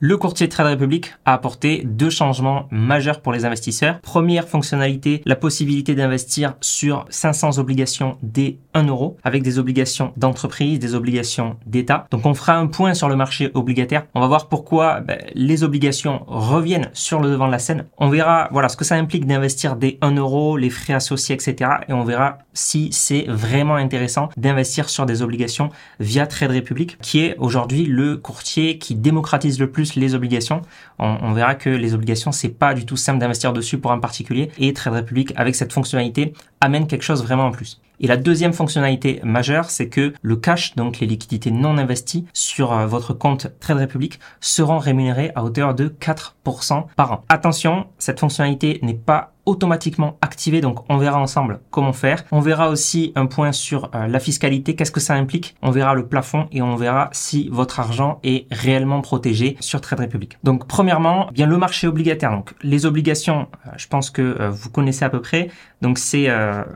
Le courtier Trade Republic a apporté deux changements majeurs pour les investisseurs. Première fonctionnalité, la possibilité d'investir sur 500 obligations dès 1 euro avec des obligations d'entreprise, des obligations d'État. Donc on fera un point sur le marché obligataire. On va voir pourquoi ben, les obligations reviennent sur le devant de la scène. On verra voilà ce que ça implique d'investir dès 1 euro, les frais associés, etc. Et on verra si c'est vraiment intéressant d'investir sur des obligations via Trade Republic, qui est aujourd'hui le courtier qui démocratise le plus les obligations. On, verra que les obligations, c'est pas du tout simple d'investir dessus pour un particulier. Et Trade Republic, avec cette fonctionnalité, amène quelque chose vraiment en plus. Et la deuxième fonctionnalité majeure, c'est que le cash, donc les liquidités non investies sur euh, votre compte Trade Republic, seront rémunérées à hauteur de 4% par an. Attention, cette fonctionnalité n'est pas automatiquement activée, donc on verra ensemble comment faire. On verra aussi un point sur euh, la fiscalité, qu'est-ce que ça implique. On verra le plafond et on verra si votre argent est réellement protégé sur Trade Republic. Donc premièrement, bien le marché obligataire. Donc les obligations, euh, je pense que vous connaissez à peu près. Donc c'est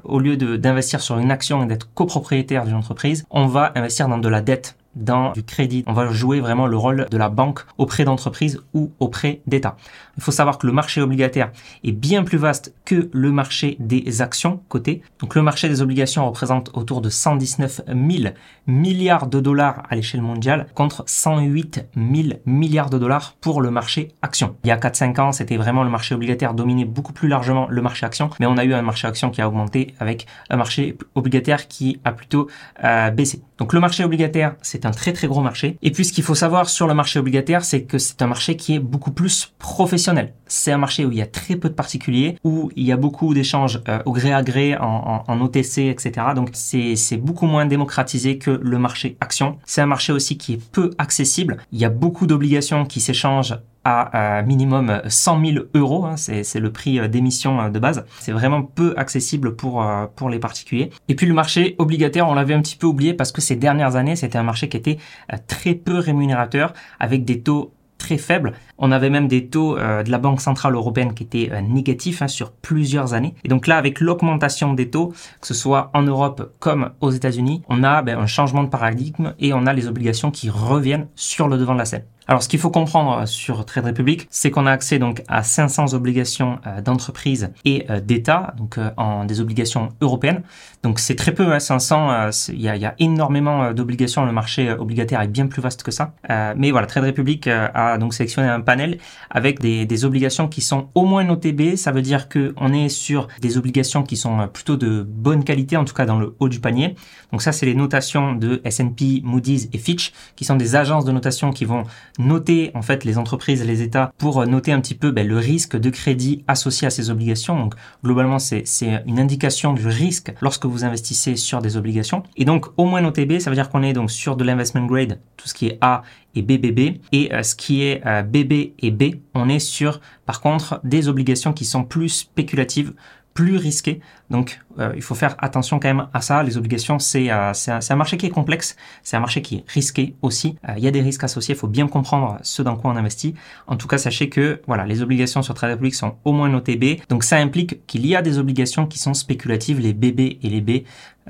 au lieu d'investir sur une action et d'être copropriétaire d'une entreprise, on va investir dans de la dette dans du crédit. On va jouer vraiment le rôle de la banque auprès d'entreprises ou auprès d'États. Il faut savoir que le marché obligataire est bien plus vaste que le marché des actions cotées. Donc le marché des obligations représente autour de 119 000 milliards de dollars à l'échelle mondiale contre 108 000 milliards de dollars pour le marché action. Il y a 4-5 ans, c'était vraiment le marché obligataire dominait beaucoup plus largement le marché action, mais on a eu un marché action qui a augmenté avec un marché obligataire qui a plutôt euh, baissé. Donc le marché obligataire, c'est un très très gros marché. Et puis ce qu'il faut savoir sur le marché obligataire, c'est que c'est un marché qui est beaucoup plus professionnel. C'est un marché où il y a très peu de particuliers, où il y a beaucoup d'échanges euh, au gré à gré en, en, OTC, etc. Donc c'est beaucoup moins démocratisé que le marché action. C'est un marché aussi qui est peu accessible. Il y a beaucoup d'obligations qui s'échangent à minimum 100 000 euros, hein, c'est le prix euh, d'émission euh, de base. C'est vraiment peu accessible pour, euh, pour les particuliers. Et puis le marché obligataire, on l'avait un petit peu oublié parce que ces dernières années, c'était un marché qui était très peu rémunérateur avec des taux très faibles. On avait même des taux de la Banque Centrale Européenne qui étaient négatifs hein, sur plusieurs années. Et donc là, avec l'augmentation des taux, que ce soit en Europe comme aux États-Unis, on a ben, un changement de paradigme et on a les obligations qui reviennent sur le devant de la scène. Alors, ce qu'il faut comprendre sur Trade Republic, c'est qu'on a accès donc à 500 obligations euh, d'entreprise et euh, d'État, donc euh, en des obligations européennes. Donc, c'est très peu, 500. Hein, il y, a, énormément d'obligations. Le marché obligataire est bien plus vaste que ça. mais voilà, Trade Republic a donc sélectionné un panel avec des, des, obligations qui sont au moins notées B. Ça veut dire que on est sur des obligations qui sont plutôt de bonne qualité, en tout cas dans le haut du panier. Donc ça, c'est les notations de S&P, Moody's et Fitch, qui sont des agences de notation qui vont noter en fait les entreprises les États pour noter un petit peu ben, le risque de crédit associé à ces obligations. Donc globalement c'est une indication du risque lorsque vous investissez sur des obligations. Et donc au moins noté B, ça veut dire qu'on est donc sur de l'investment grade, tout ce qui est A et BBB. Et euh, ce qui est BB euh, et B, on est sur par contre des obligations qui sont plus spéculatives plus risqué. Donc, euh, il faut faire attention quand même à ça. Les obligations, c'est euh, un, un, marché qui est complexe, c'est un marché qui est risqué aussi. Euh, il y a des risques associés, il faut bien comprendre ce dans quoi on investit. En tout cas, sachez que voilà, les obligations sur Trade Republic sont au moins notées B. Donc, ça implique qu'il y a des obligations qui sont spéculatives, les BB et les B.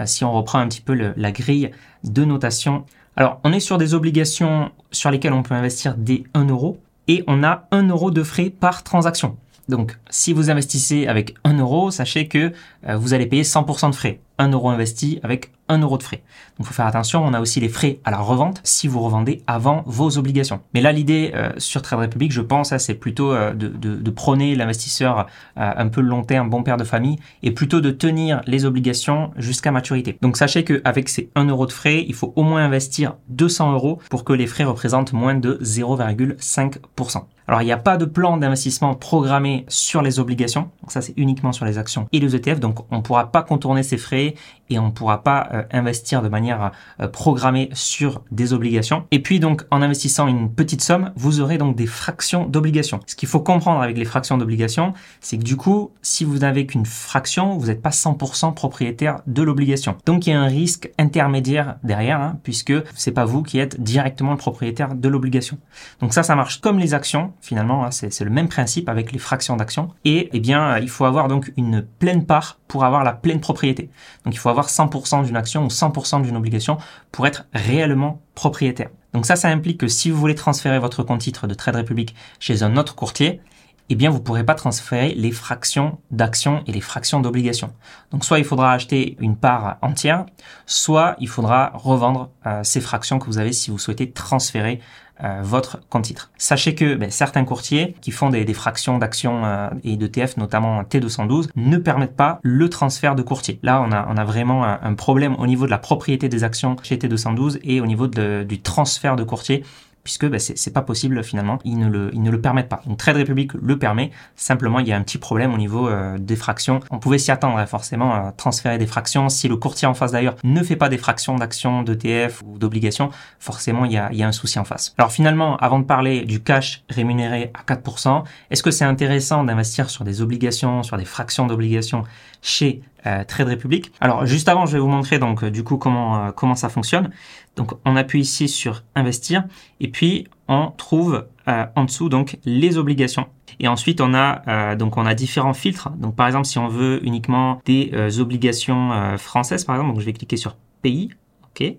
si on reprend un petit peu le, la grille de notation. Alors, on est sur des obligations sur lesquelles on peut investir des 1 euro et on a 1 euro de frais par transaction. Donc, si vous investissez avec 1 euro, sachez que euh, vous allez payer 100% de frais. 1 euro investi avec 1 euro de frais. Donc, il faut faire attention, on a aussi les frais à la revente si vous revendez avant vos obligations. Mais là, l'idée euh, sur Trade Republic, je pense, hein, c'est plutôt euh, de, de, prôner l'investisseur un peu long terme, bon père de famille, et plutôt de tenir les obligations jusqu'à maturité. Donc, sachez qu'avec ces 1 euro de frais, il faut au moins investir 200 euros pour que les frais représentent moins de 0,5%. Alors, il n'y a pas de plan d'investissement programmé sur les obligations. Donc ça, c'est uniquement sur les actions et les ETF. Donc, on ne pourra pas contourner ces frais et on ne pourra pas euh, investir de manière euh, programmée sur des obligations. Et puis, donc, en investissant une petite somme, vous aurez donc des fractions d'obligations. Ce qu'il faut comprendre avec les fractions d'obligations, c'est que du coup, si vous n'avez qu'une fraction, vous n'êtes pas 100% propriétaire de l'obligation. Donc, il y a un risque intermédiaire derrière, hein, puisque c'est pas vous qui êtes directement le propriétaire de l'obligation. Donc ça, ça marche comme les actions finalement, hein, c'est le même principe avec les fractions d'actions. Et eh bien, il faut avoir donc une pleine part pour avoir la pleine propriété. Donc il faut avoir 100% d'une action ou 100% d'une obligation pour être réellement propriétaire. Donc ça, ça implique que si vous voulez transférer votre compte titre de Trade Republic chez un autre courtier, eh bien, vous ne pourrez pas transférer les fractions d'actions et les fractions d'obligations. Donc, soit il faudra acheter une part entière, soit il faudra revendre euh, ces fractions que vous avez si vous souhaitez transférer euh, votre compte titre. Sachez que ben, certains courtiers qui font des, fractions d'actions euh, et d'ETF, notamment T212, ne permettent pas le transfert de courtier. Là, on a, on a vraiment un, problème au niveau de la propriété des actions chez T212 et au niveau du transfert de courtier puisque bah, c'est pas possible finalement, ils ne, le, ils ne le permettent pas. Donc Trade Republic le permet, simplement il y a un petit problème au niveau euh, des fractions. On pouvait s'y attendre hein, forcément à transférer des fractions. Si le courtier en face d'ailleurs ne fait pas des fractions d'actions, d'ETF ou d'obligations, forcément il y, a, il y a un souci en face. Alors finalement, avant de parler du cash rémunéré à 4%, est-ce que c'est intéressant d'investir sur des obligations, sur des fractions d'obligations chez euh, Trade Republic. Alors juste avant, je vais vous montrer donc euh, du coup comment euh, comment ça fonctionne. Donc on appuie ici sur investir et puis on trouve en dessous donc les obligations. Et ensuite on a donc on a différents filtres. Donc par exemple si on veut uniquement des obligations françaises par exemple, donc je vais cliquer sur pays, ok,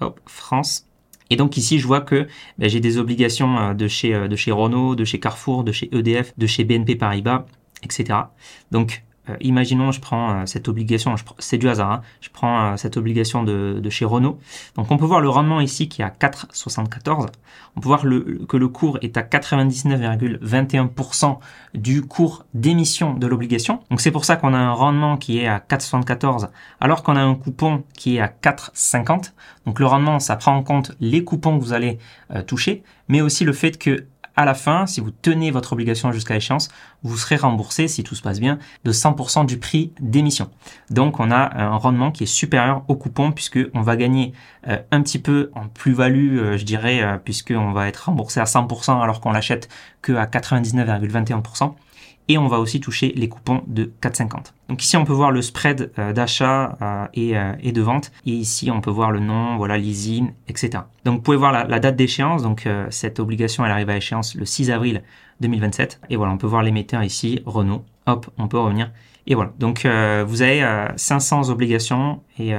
hop France. Et donc ici, je vois que ben, j'ai des obligations de chez, de chez Renault, de chez Carrefour, de chez EDF, de chez BNP Paribas, etc. Donc euh, imaginons, je prends euh, cette obligation, c'est du hasard, hein. je prends euh, cette obligation de, de, chez Renault. Donc on peut voir le rendement ici qui est à 4,74. On peut voir le, que le cours est à 99,21% du cours d'émission de l'obligation. Donc c'est pour ça qu'on a un rendement qui est à 4,74 alors qu'on a un coupon qui est à 4,50. Donc le rendement, ça prend en compte les coupons que vous allez toucher, mais aussi le fait que à la fin, si vous tenez votre obligation jusqu'à échéance, vous serez remboursé, si tout se passe bien, de 100% du prix d'émission. Donc on a un rendement qui est supérieur au coupon puisque on va gagner euh, un petit peu en plus-value, euh, je dirais, euh, puisqu'on va être remboursé à 100% alors qu'on l'achète que à 99,21% et on va aussi toucher les coupons de 4,50. Donc ici on peut voir le spread euh, d'achat euh, euh, et, de vente et ici on peut voir le nom, voilà leasing, etc. Donc vous pouvez voir la, date d'échéance, donc cette obligation elle arrive à échéance le 6 avril 2027 et voilà on peut voir l'émetteur ici Renault. Hop, on peut revenir et voilà. Donc vous avez 500 obligations et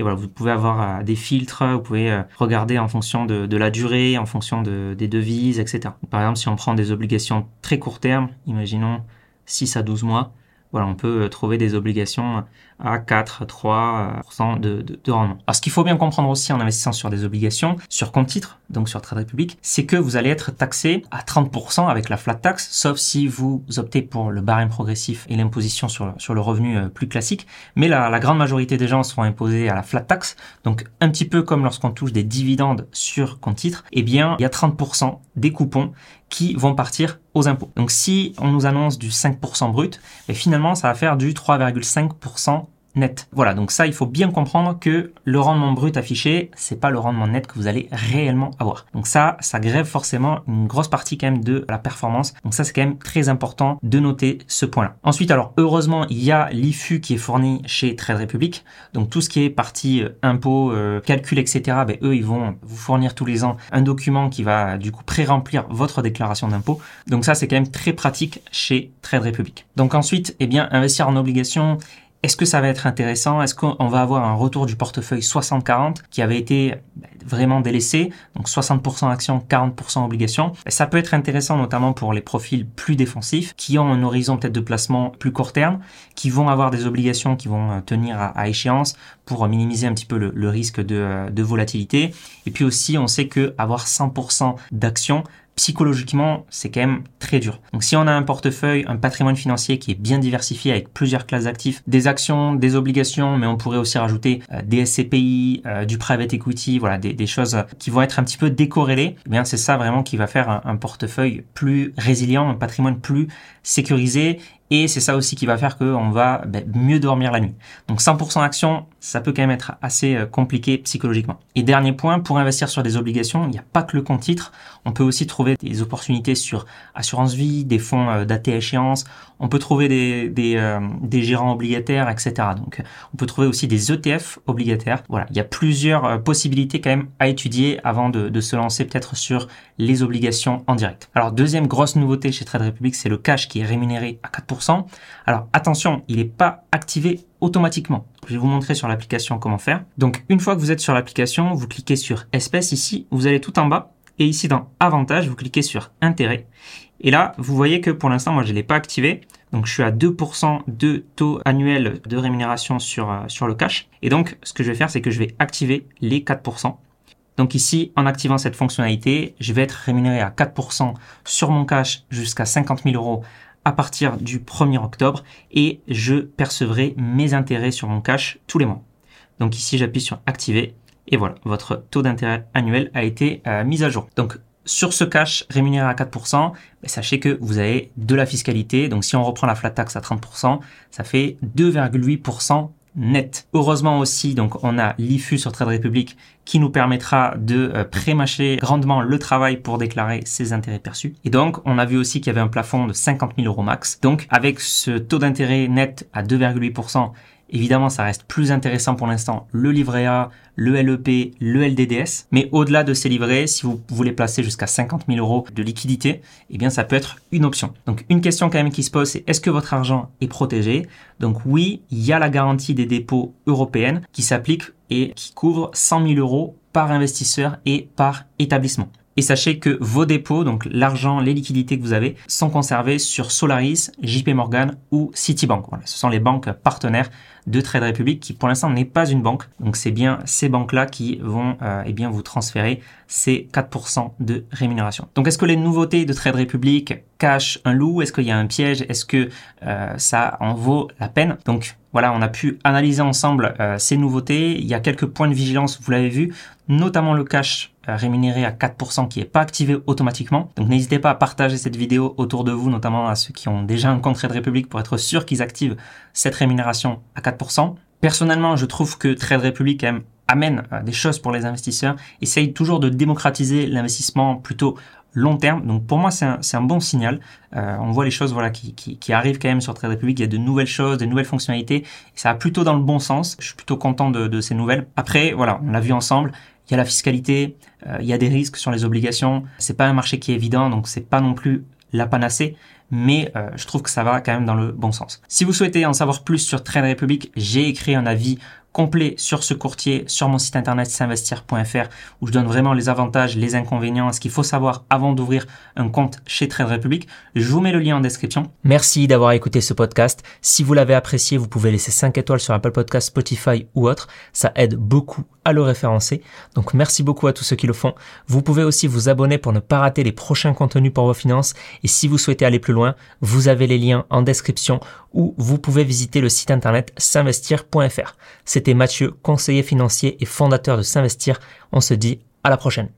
et voilà, vous pouvez avoir euh, des filtres, vous pouvez euh, regarder en fonction de, la durée, en fonction de, des devises, etc. Par exemple, si on prend des obligations très court terme, imaginons 6 à 12 mois, voilà, on peut euh, trouver des obligations à 4, 3% de, de, de rendement. Alors, ce qu'il faut bien comprendre aussi en investissant sur des obligations, sur compte titre, donc sur Trade Republic, c'est que vous allez être taxé à 30% avec la flat tax, sauf si vous optez pour le barème progressif et l'imposition sur, sur le revenu euh, plus classique. Mais la, la grande majorité des gens seront imposés à la flat tax, donc un petit peu comme lorsqu'on touche des dividendes sur compte titre, eh bien, il y a 30% des coupons qui vont partir aux impôts. Donc si on nous annonce du 5% brut, et finalement ça va faire du 3,5% net. Voilà, donc ça, il faut bien comprendre que le rendement brut affiché, c'est pas le rendement net que vous allez réellement avoir. Donc ça, ça grève forcément une grosse partie quand même de la performance. Donc ça, c'est quand même très important de noter ce point-là. Ensuite, alors heureusement, il y a l'IFU qui est fourni chez Trade Republic. Donc tout ce qui est partie euh, impôts, euh, calcul, etc. Ben, eux, ils vont vous fournir tous les ans un document qui va du coup pré-remplir votre déclaration d'impôt. Donc ça, c'est quand même très pratique chez Trade Republic. Donc ensuite, eh bien, investir en obligations est-ce que ça va être intéressant? Est-ce qu'on va avoir un retour du portefeuille 60-40 qui avait été bah, vraiment délaissé? Donc 60% actions, 40% obligations. Ça peut être intéressant notamment pour les profils plus défensifs qui ont un horizon peut-être de placement plus court terme, qui vont avoir des obligations qui vont euh, tenir à, échéance pour minimiser un petit peu le, risque de, euh, de, volatilité. Et puis aussi, on sait que avoir 100% d'actions, psychologiquement, c'est quand même très dur. Donc si on a un portefeuille, un patrimoine financier qui est bien diversifié avec plusieurs classes d'actifs, des actions, des obligations, mais on pourrait aussi rajouter euh, des SCPI, euh, du private equity, voilà, des, choses qui vont être un petit peu décorrélées, eh bien c'est ça vraiment qui va faire un, portefeuille plus résilient, un patrimoine plus sécurisé et c'est ça aussi qui va faire qu'on va ben, mieux dormir la nuit. Donc 100% actions, ça peut quand même être assez euh, compliqué psychologiquement. Et dernier point, pour investir sur des obligations, il n'y a pas que le compte titre. On peut aussi trouver des opportunités sur assurance vie, des fonds euh, datés à échéance. On peut trouver des, des, euh, des, gérants obligataires, etc. Donc, on peut trouver aussi des ETF obligataires. Voilà, il y a plusieurs possibilités quand même à étudier avant de, de se lancer peut-être sur les obligations en direct. Alors, deuxième grosse nouveauté chez Trade Republic, c'est le cash qui est rémunéré à 4%. Alors, attention, il n'est pas activé automatiquement. Je vais vous montrer sur l'application comment faire. Donc une fois que vous êtes sur l'application, vous cliquez sur espèces ici, vous allez tout en bas et ici dans avantages, vous cliquez sur intérêt. Et là, vous voyez que pour l'instant, moi je ne l'ai pas activé. Donc je suis à 2% de taux annuel de rémunération sur, euh, sur le cash. Et donc ce que je vais faire, c'est que je vais activer les 4%. Donc ici, en activant cette fonctionnalité, je vais être rémunéré à 4% sur mon cash jusqu'à 50 000 euros à partir du 1er octobre et je percevrai mes intérêts sur mon cash tous les mois. Donc ici, j'appuie sur activer et voilà, votre taux d'intérêt annuel a été euh, mis à jour. Donc sur ce cash rémunéré à 4%, ben, sachez que vous avez de la fiscalité. Donc si on reprend la flat tax à 30%, ça fait 2,8% net. Heureusement aussi, donc on a l'IFU sur Trade Republic qui nous permettra de euh, prémâcher grandement le travail pour déclarer ses intérêts perçus. Et donc, on a vu aussi qu'il y avait un plafond de 50 000 euros max. Donc, avec ce taux d'intérêt net à 2,8%, Évidemment, ça reste plus intéressant pour l'instant le livret A, le LEP, le LDDS. Mais au-delà de ces livrets, si vous voulez placer jusqu'à 50 000 euros de liquidité, eh bien, ça peut être une option. Donc, une question quand même qui se pose, c'est est-ce que votre argent est protégé? Donc, oui, il y a la garantie des dépôts européennes qui s'applique et qui couvre 100 000 euros par investisseur et par établissement. Et sachez que vos dépôts, donc l'argent, les liquidités que vous avez, sont conservés sur Solaris, JP Morgan ou Citibank. Voilà, ce sont les banques partenaires de Trade Republic qui pour l'instant n'est pas une banque. Donc c'est bien ces banques-là qui vont euh, eh bien vous transférer ces 4% de rémunération. Donc est-ce que les nouveautés de Trade Republic cachent un loup? Est-ce qu'il y a un piège? Est-ce que euh, ça en vaut la peine? Donc voilà, on a pu analyser ensemble euh, ces nouveautés. Il y a quelques points de vigilance, vous l'avez vu, notamment le cash rémunéré à 4% qui n'est pas activé automatiquement. Donc n'hésitez pas à partager cette vidéo autour de vous, notamment à ceux qui ont déjà un compte Trade Republic pour être sûr qu'ils activent cette rémunération à 4%. Personnellement, je trouve que Trade Republic amène euh, des choses pour les investisseurs, essaye toujours de démocratiser l'investissement plutôt long terme. Donc pour moi, c'est un, bon signal. Euh, on voit les choses voilà qui, qui, qui, arrivent quand même sur Trade Republic. Il y a de nouvelles choses, de nouvelles fonctionnalités. Et ça va plutôt dans le bon sens. Je suis plutôt content de, de ces nouvelles. Après, voilà, on l'a vu ensemble. Il y a la fiscalité, euh, il y a des risques sur les obligations. C'est pas un marché qui est évident, donc c'est pas non plus la panacée, mais euh, je trouve que ça va quand même dans le bon sens. Si vous souhaitez en savoir plus sur Trade Republic, j'ai écrit un avis complet sur ce courtier sur mon site internet s'investir.fr où je donne vraiment les avantages, les inconvénients, ce qu'il faut savoir avant d'ouvrir un compte chez Trade Republic. Je vous mets le lien en description. Merci d'avoir écouté ce podcast. Si vous l'avez apprécié, vous pouvez laisser 5 étoiles sur Apple Podcast, Spotify ou autre. Ça aide beaucoup à le référencer. Donc merci beaucoup à tous ceux qui le font. Vous pouvez aussi vous abonner pour ne pas rater les prochains contenus pour vos finances. Et si vous souhaitez aller plus loin, vous avez les liens en description ou vous pouvez visiter le site internet s'investir.fr. C'était Mathieu, conseiller financier et fondateur de S'investir. On se dit à la prochaine.